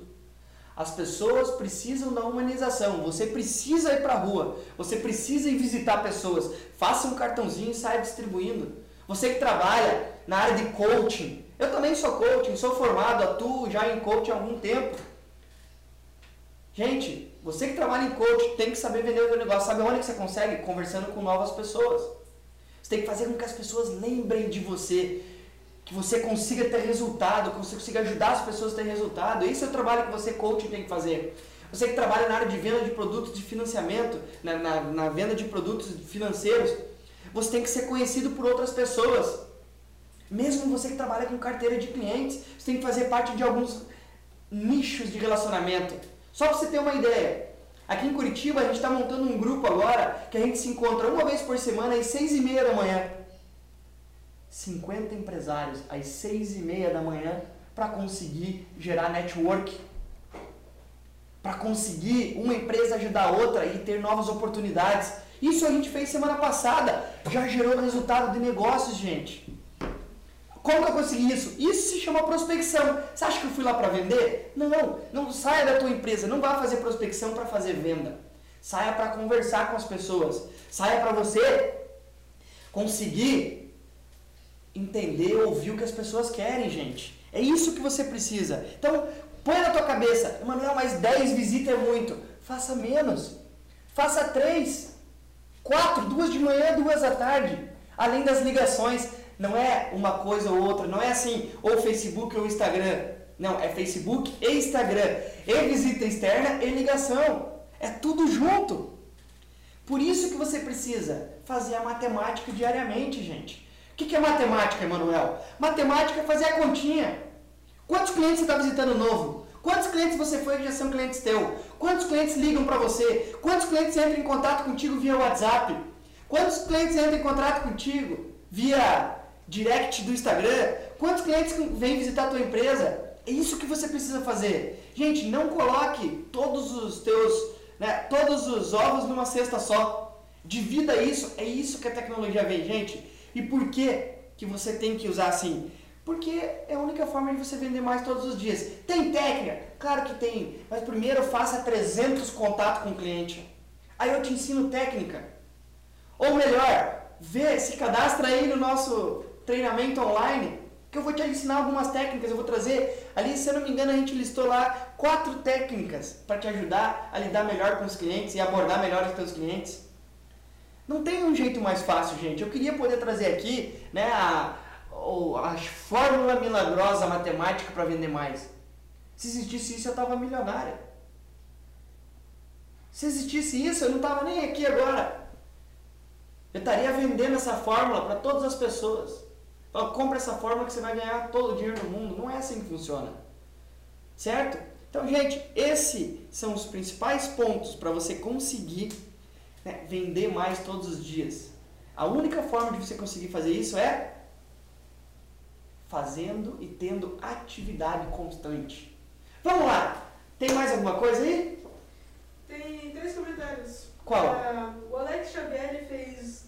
As pessoas precisam da humanização. Você precisa ir para a rua. Você precisa ir visitar pessoas. Faça um cartãozinho e saia distribuindo. Você que trabalha na área de coaching. Eu também sou coaching, sou formado, atuo já em coaching há algum tempo. Gente, você que trabalha em coaching tem que saber vender o seu negócio. Sabe onde você consegue? Conversando com novas pessoas tem que fazer com que as pessoas lembrem de você, que você consiga ter resultado, que você consiga ajudar as pessoas a ter resultado. Esse é o trabalho que você, coach, tem que fazer. Você que trabalha na área de venda de produtos de financiamento, na, na, na venda de produtos financeiros, você tem que ser conhecido por outras pessoas. Mesmo você que trabalha com carteira de clientes, você tem que fazer parte de alguns nichos de relacionamento. Só para você ter uma ideia, Aqui em Curitiba a gente está montando um grupo agora que a gente se encontra uma vez por semana às seis e meia da manhã. 50 empresários às seis e meia da manhã para conseguir gerar network. para conseguir uma empresa ajudar a outra e ter novas oportunidades. Isso a gente fez semana passada, já gerou resultado de negócios, gente. Como que eu consegui isso? Isso se chama prospecção. Você acha que eu fui lá para vender? Não, não saia da tua empresa, não vá fazer prospecção para fazer venda. Saia para conversar com as pessoas. Saia para você conseguir entender, ouvir o que as pessoas querem, gente. É isso que você precisa. Então, põe na tua cabeça, Emanuel, mas 10 visitas é muito. Faça menos. Faça 3, 4, duas de manhã, duas à tarde. Além das ligações, não é uma coisa ou outra, não é assim, ou Facebook ou Instagram. Não, é Facebook e Instagram. E visita externa e ligação. É tudo junto. Por isso que você precisa fazer a matemática diariamente, gente. O que é matemática, Emanuel? Matemática é fazer a continha. Quantos clientes você está visitando novo? Quantos clientes você foi que já são clientes teu? Quantos clientes ligam para você? Quantos clientes entram em contato contigo via WhatsApp? Quantos clientes entram em contato contigo via direct do Instagram? Quantos clientes vêm visitar a tua empresa? É isso que você precisa fazer. Gente, não coloque todos os teus né, todos os ovos numa cesta só. Divida isso, é isso que a tecnologia vem, gente. E por que, que você tem que usar assim? Porque é a única forma de você vender mais todos os dias. Tem técnica? Claro que tem, mas primeiro faça 300 contatos com o cliente. Aí eu te ensino técnica. Ou melhor, vê, se cadastra aí no nosso treinamento online que eu vou te ensinar algumas técnicas, eu vou trazer, ali se eu não me engano a gente listou lá quatro técnicas para te ajudar a lidar melhor com os clientes e abordar melhor os teus clientes. Não tem um jeito mais fácil, gente. Eu queria poder trazer aqui né, a, a fórmula milagrosa matemática para vender mais. Se existisse isso, eu estava milionária. Se existisse isso, eu não estava nem aqui agora. Eu estaria vendendo essa fórmula para todas as pessoas. Fala, compra essa fórmula que você vai ganhar todo o dinheiro do mundo. Não é assim que funciona. Certo? Então, gente, esses são os principais pontos para você conseguir né, vender mais todos os dias. A única forma de você conseguir fazer isso é fazendo e tendo atividade constante. Vamos lá! Tem mais alguma coisa aí? Tem três comentários. Qual? Uh, o Alex Xavier fez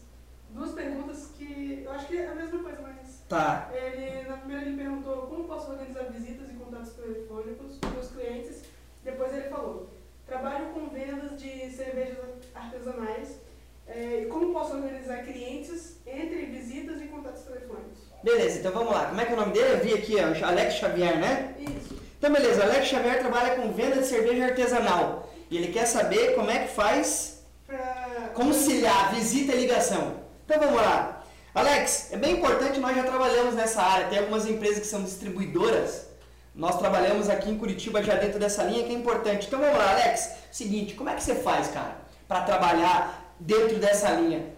duas perguntas que eu acho que é a mesma coisa, mas Tá. Ele, na primeira ele perguntou como posso organizar visitas e contatos telefônicos com os clientes. Depois ele falou, trabalho com vendas de cervejas artesanais é, e como posso organizar clientes entre visitas e contatos telefônicos. Beleza, então vamos lá. Como é que é o nome dele? Eu vi aqui, ó, Alex Xavier, né? Isso. Então beleza, Alex Xavier trabalha com venda de cerveja artesanal. E ele quer saber como é que faz pra... conciliar visita e ligação. Então vamos lá. Alex, é bem importante, nós já trabalhamos nessa área, tem algumas empresas que são distribuidoras. Nós trabalhamos aqui em Curitiba já dentro dessa linha que é importante. Então vamos lá, Alex. Seguinte, como é que você faz, cara, para trabalhar dentro dessa linha?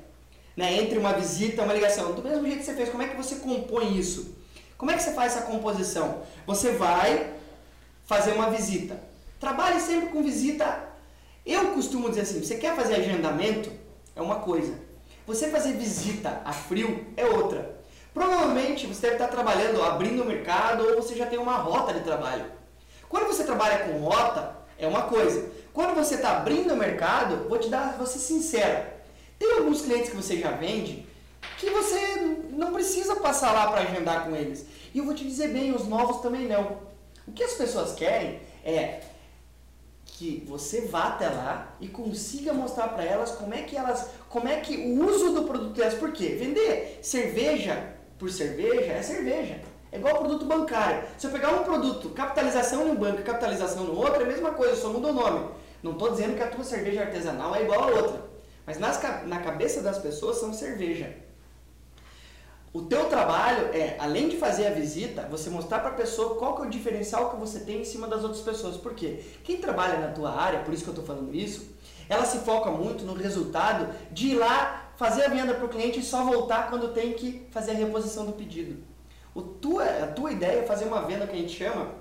Né, entre uma visita e uma ligação. Do mesmo jeito que você fez, como é que você compõe isso? Como é que você faz essa composição? Você vai fazer uma visita. Trabalhe sempre com visita. Eu costumo dizer assim: você quer fazer agendamento? É uma coisa. Você fazer visita a frio é outra. Provavelmente você deve estar trabalhando, abrindo o mercado ou você já tem uma rota de trabalho. Quando você trabalha com rota, é uma coisa. Quando você está abrindo o mercado, vou te dar, vou ser sincero. Tem alguns clientes que você já vende que você não precisa passar lá para agendar com eles. E eu vou te dizer bem, os novos também não. O que as pessoas querem é que você vá até lá e consiga mostrar para elas como é que elas, como é que o uso do produto delas, por quê? Vender cerveja por cerveja é cerveja. É igual produto bancário. Se eu pegar um produto, capitalização num banco e capitalização no outro, é a mesma coisa, só muda o nome. Não estou dizendo que a tua cerveja artesanal é igual a outra. Mas nas, na cabeça das pessoas são cerveja. O teu trabalho é, além de fazer a visita, você mostrar para a pessoa qual que é o diferencial que você tem em cima das outras pessoas. Por quê? Quem trabalha na tua área, por isso que eu estou falando isso, ela se foca muito no resultado de ir lá fazer a venda para o cliente e só voltar quando tem que fazer a reposição do pedido. O tua, a tua ideia é fazer uma venda que a gente chama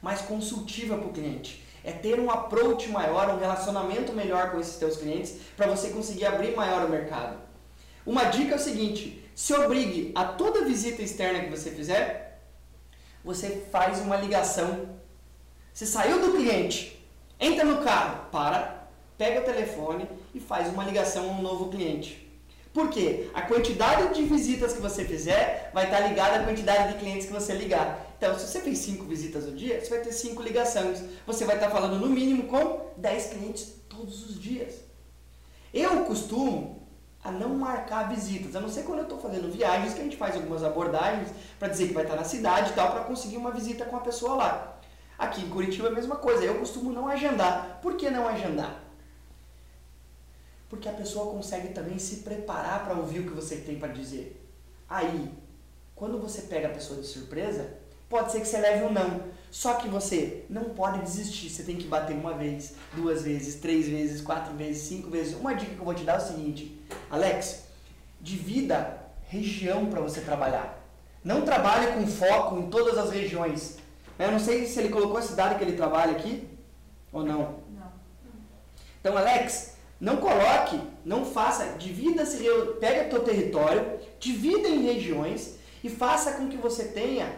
mais consultiva para o cliente. É ter um approach maior, um relacionamento melhor com esses teus clientes para você conseguir abrir maior o mercado. Uma dica é o seguinte, se obrigue a toda visita externa que você fizer, você faz uma ligação. Você saiu do cliente, Entra no carro, para, pega o telefone e faz uma ligação a um novo cliente. Por quê? A quantidade de visitas que você fizer vai estar ligada à quantidade de clientes que você ligar. Então, se você fez 5 visitas no dia, você vai ter 5 ligações. Você vai estar falando no mínimo com 10 clientes todos os dias. Eu costumo a não marcar visitas, a não ser quando eu estou fazendo viagens, que a gente faz algumas abordagens para dizer que vai estar na cidade e tal, para conseguir uma visita com a pessoa lá. Aqui em Curitiba é a mesma coisa, eu costumo não agendar. Por que não agendar? Porque a pessoa consegue também se preparar para ouvir o que você tem para dizer. Aí, quando você pega a pessoa de surpresa, pode ser que você leve um não. Só que você não pode desistir. Você tem que bater uma vez, duas vezes, três vezes, quatro vezes, cinco vezes. Uma dica que eu vou te dar é o seguinte, Alex, divida região para você trabalhar. Não trabalhe com foco em todas as regiões. Eu não sei se ele colocou a cidade que ele trabalha aqui ou não. Não. Então, Alex, não coloque, não faça, divida-se, pega teu território, divida em regiões e faça com que você tenha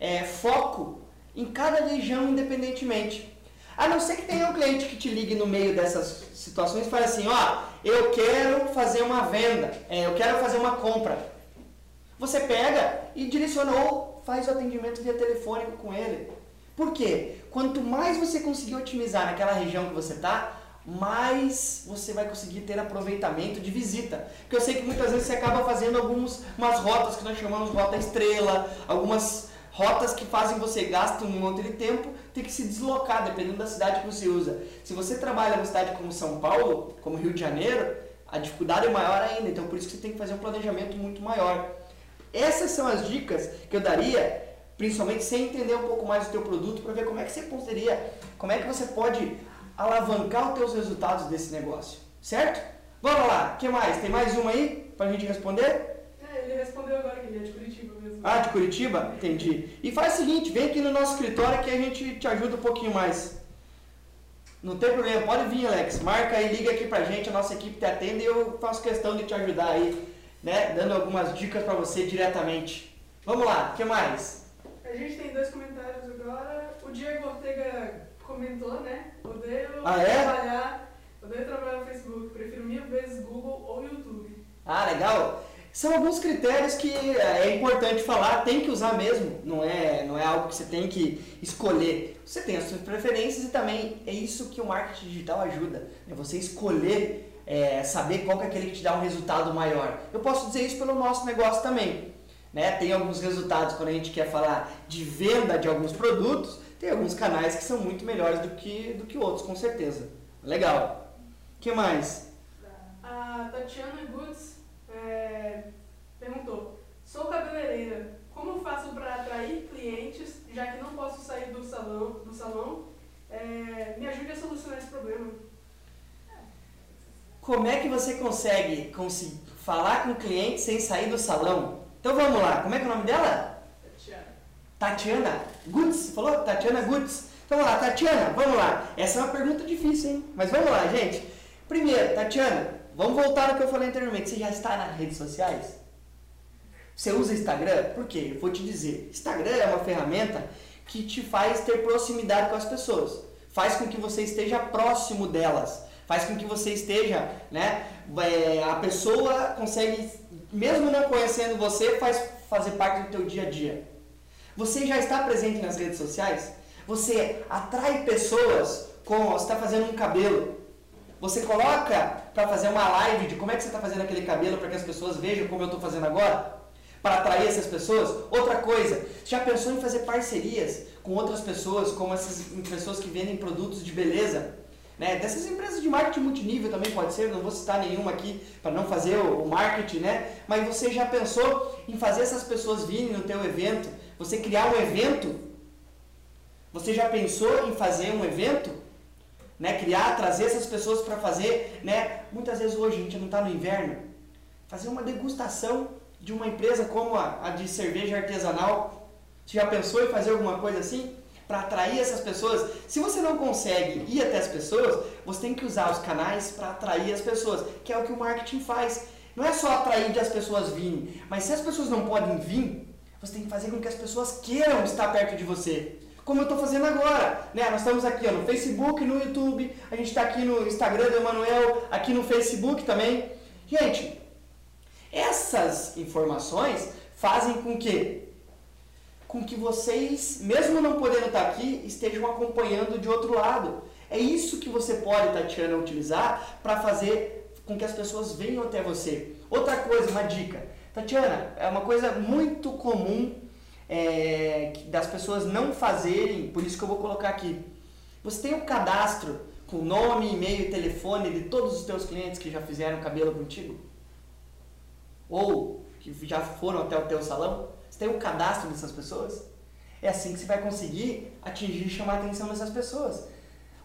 é, foco em cada região independentemente. A não ser que tenha um cliente que te ligue no meio dessas situações e fale assim, ó, eu quero fazer uma venda, é, eu quero fazer uma compra. Você pega e direciona ou faz o atendimento via telefônico com ele. Por quê? Quanto mais você conseguir otimizar naquela região que você está, mais você vai conseguir ter aproveitamento de visita. Porque eu sei que muitas vezes você acaba fazendo algumas umas rotas que nós chamamos de rota estrela, algumas rotas que fazem você gastar um monte de tempo, ter que se deslocar, dependendo da cidade que você usa. Se você trabalha numa cidade como São Paulo, como Rio de Janeiro, a dificuldade é maior ainda, então por isso que você tem que fazer um planejamento muito maior. Essas são as dicas que eu daria, principalmente sem entender um pouco mais do teu produto, para ver como é que você poderia, como é que você pode alavancar os teus resultados desse negócio, certo? Vamos lá, o que mais? Tem mais uma aí para a gente responder? É, ele respondeu agora que ele é de Curitiba mesmo. Ah, de Curitiba? Entendi. E faz o seguinte, vem aqui no nosso escritório que a gente te ajuda um pouquinho mais. Não tem problema, pode vir, Alex. Marca aí, liga aqui pra gente, a nossa equipe te atende e eu faço questão de te ajudar aí, né? Dando algumas dicas para você diretamente. Vamos lá, o que mais? A gente tem dois comentários agora. O Diego Ortega comentou, né? Odeio ah, é? trabalhar, odeio trabalhar no Facebook, prefiro mil vezes Google ou YouTube. Ah, legal. São alguns critérios que é importante falar, tem que usar mesmo, não é, não é algo que você tem que escolher. Você tem as suas preferências e também é isso que o marketing digital ajuda, é você escolher, é, saber qual é aquele que te dá um resultado maior. Eu posso dizer isso pelo nosso negócio também. Né? Tem alguns resultados quando a gente quer falar de venda de alguns produtos, tem alguns canais que são muito melhores do que, do que outros, com certeza. Legal. O que mais? A Tatiana Goods é, perguntou: Sou cabeleireira, como faço para atrair clientes, já que não posso sair do salão? Do salão? É, me ajude a solucionar esse problema. Como é que você consegue, conseguir falar com o cliente sem sair do salão? Então vamos lá, como é que é o nome dela? Tatiana Gutz, falou? Tatiana Gutz. Então vamos lá, Tatiana, vamos lá. Essa é uma pergunta difícil, hein? Mas vamos lá, gente. Primeiro, Tatiana, vamos voltar no que eu falei anteriormente. Você já está nas redes sociais? Você usa Instagram? Por quê? Eu vou te dizer. Instagram é uma ferramenta que te faz ter proximidade com as pessoas. Faz com que você esteja próximo delas. Faz com que você esteja, né? É, a pessoa consegue, mesmo não conhecendo você, faz fazer parte do teu dia a dia. Você já está presente nas redes sociais? Você atrai pessoas com. Você está fazendo um cabelo. Você coloca para fazer uma live de como é que você está fazendo aquele cabelo para que as pessoas vejam como eu estou fazendo agora? Para atrair essas pessoas? Outra coisa, já pensou em fazer parcerias com outras pessoas, como essas pessoas que vendem produtos de beleza? Né? Dessas empresas de marketing multinível também pode ser, não vou citar nenhuma aqui para não fazer o, marketing, né? Mas você já pensou em fazer essas pessoas virem no teu evento você criar um evento? Você já pensou em fazer um evento? Né? Criar, trazer essas pessoas para fazer, né? Muitas vezes hoje a gente não está no inverno. Fazer uma degustação de uma empresa como a, a de cerveja artesanal. Você já pensou em fazer alguma coisa assim? Para atrair essas pessoas. Se você não consegue ir até as pessoas, você tem que usar os canais para atrair as pessoas, que é o que o marketing faz. Não é só atrair de as pessoas virem, mas se as pessoas não podem vir, você tem que fazer com que as pessoas queiram estar perto de você. como eu estou fazendo agora. Né? Nós estamos aqui ó, no Facebook, no YouTube, a gente está aqui no Instagram do Emanuel, aqui no Facebook também. Gente, essas informações fazem com que com que vocês, mesmo não podendo estar aqui, estejam acompanhando de outro lado. É isso que você pode, Tatiana, utilizar para fazer com que as pessoas venham até você. Outra coisa, uma dica. Tatiana, é uma coisa muito comum é, das pessoas não fazerem, por isso que eu vou colocar aqui. Você tem um cadastro com nome, e-mail e telefone de todos os teus clientes que já fizeram cabelo contigo? Ou que já foram até o teu salão? Você tem um cadastro dessas pessoas? É assim que você vai conseguir atingir e chamar a atenção dessas pessoas.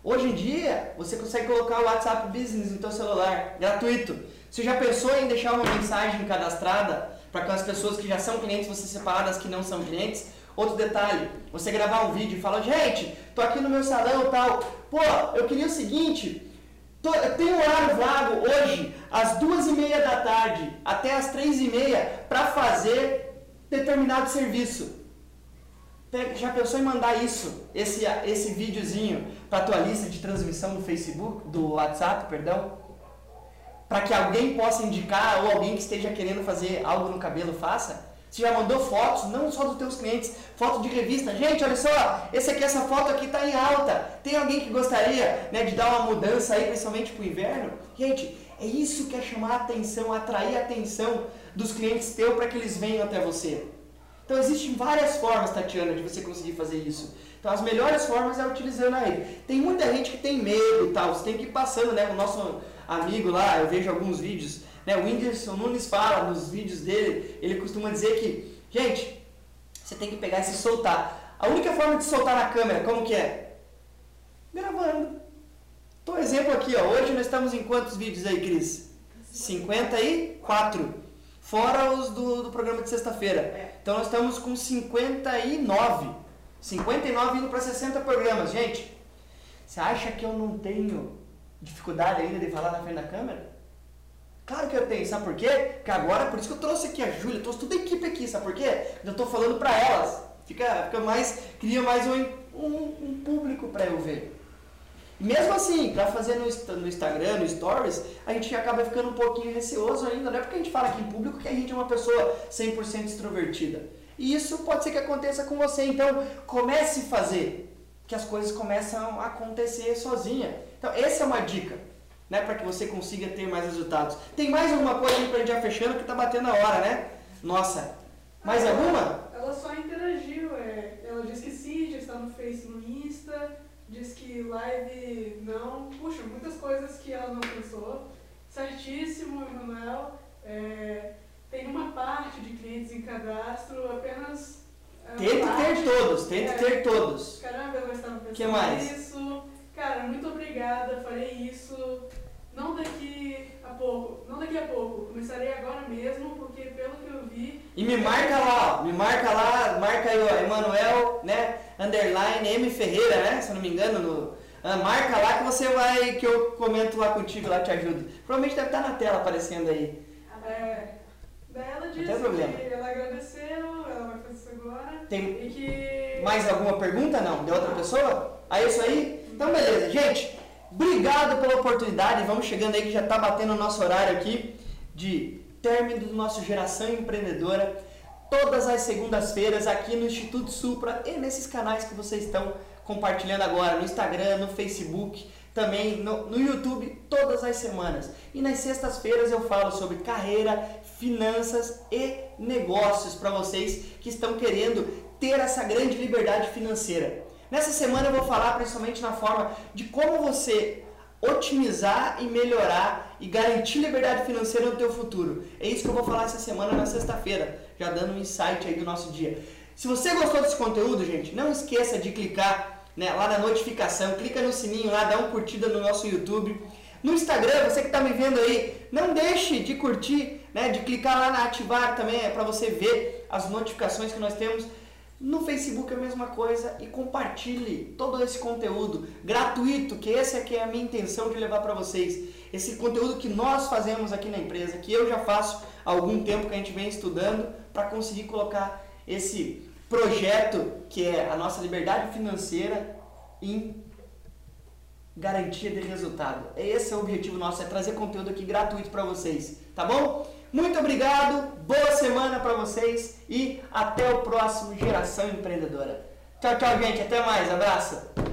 Hoje em dia, você consegue colocar o WhatsApp Business no teu celular, gratuito. Você já pensou em deixar uma mensagem cadastrada para aquelas pessoas que já são clientes, você separar das que não são clientes? Outro detalhe, você gravar um vídeo e falar, gente, tô aqui no meu salão tal. Pô, eu queria o seguinte, tô, eu tenho horário vago hoje, às duas e meia da tarde até às três e meia, para fazer determinado serviço. Já pensou em mandar isso, esse, esse videozinho, para tua lista de transmissão do Facebook, do WhatsApp, perdão? Para que alguém possa indicar ou alguém que esteja querendo fazer algo no cabelo faça? Você já mandou fotos, não só dos teus clientes, foto de revista. Gente, olha só, esse aqui, essa foto aqui está em alta. Tem alguém que gostaria né, de dar uma mudança aí, principalmente para o inverno? Gente, é isso que é chamar a atenção, atrair a atenção dos clientes teus para que eles venham até você. Então existem várias formas, Tatiana, de você conseguir fazer isso. Então as melhores formas é utilizando a ele. Tem muita gente que tem medo e tal, você tem que ir passando, né? O nosso amigo lá, eu vejo alguns vídeos, né? O Whindersson Nunes fala nos vídeos dele, ele costuma dizer que, gente, você tem que pegar e se soltar. A única forma de soltar na câmera, como que é? Gravando. Então, exemplo aqui, ó. Hoje nós estamos em quantos vídeos aí, Cris? 54. Fora os do, do programa de sexta-feira. Então nós estamos com 59. 59 indo para 60 programas. Gente, você acha que eu não tenho dificuldade ainda de falar na frente da câmera? Claro que eu tenho, sabe por quê? Porque agora, por isso que eu trouxe aqui a Júlia, trouxe toda a equipe aqui, sabe por quê? Eu estou falando para elas. Fica, fica mais, cria mais um, um, um público para eu ver. Mesmo assim, para fazer no, no, Instagram, no Stories, a gente acaba ficando um pouquinho receoso ainda. Não é porque a gente fala aqui em público que a gente é uma pessoa 100% extrovertida. E isso pode ser que aconteça com você. Então, comece a fazer, que as coisas começam a acontecer sozinha. Então, essa é uma dica, né, para que você consiga ter mais resultados. Tem mais alguma coisa aí para a gente já fechando que está batendo a hora, né? Nossa, mais ah, alguma? Ela só interagiu, é. ela disse que sim, já está no Face, no Insta diz que live não. Puxa, muitas coisas que ela não pensou. Certíssimo, Emanuel. É, tem uma parte de clientes em cadastro, apenas. É, tente ter todos, tente é, ter todos. Caramba, eu estava pensando que mais? nisso. Cara, muito obrigada, farei isso. Não daqui a pouco, não daqui a pouco. Começarei agora mesmo, porque pelo que eu vi. E me marca lá, ó, me marca lá, marca aí, ó, Emanuel, né? Underline M Ferreira, né? Se eu não me engano, no. Ah, marca lá que você vai, que eu comento lá contigo, lá te ajudo. Provavelmente deve estar na tela aparecendo aí. É, daí ela disse que ela agradeceu, ela vai fazer isso agora. Tem e que... mais alguma pergunta? Não? De outra pessoa? É isso aí? Então beleza, gente. Obrigado pela oportunidade. Vamos chegando aí que já está batendo o nosso horário aqui de término do nosso Geração Empreendedora. Todas as segundas-feiras aqui no Instituto Supra e nesses canais que vocês estão compartilhando agora, no Instagram, no Facebook, também no, no YouTube, todas as semanas. E nas sextas-feiras eu falo sobre carreira, finanças e negócios para vocês que estão querendo ter essa grande liberdade financeira. Nessa semana eu vou falar principalmente na forma de como você otimizar e melhorar e garantir liberdade financeira no teu futuro. É isso que eu vou falar essa semana na sexta-feira, já dando um insight aí do nosso dia. Se você gostou desse conteúdo, gente, não esqueça de clicar né, lá na notificação, clica no sininho lá, dá uma curtida no nosso YouTube. No Instagram, você que está me vendo aí, não deixe de curtir, né, de clicar lá na ativar também, é para você ver as notificações que nós temos no Facebook é a mesma coisa e compartilhe todo esse conteúdo gratuito, que essa aqui é a minha intenção de levar para vocês. Esse conteúdo que nós fazemos aqui na empresa, que eu já faço há algum tempo que a gente vem estudando para conseguir colocar esse projeto que é a nossa liberdade financeira em garantia de resultado. Esse é o objetivo nosso, é trazer conteúdo aqui gratuito para vocês, tá bom? Muito obrigado, boa semana para vocês e até o próximo Geração Empreendedora. Tchau, tchau, gente, até mais, abraço.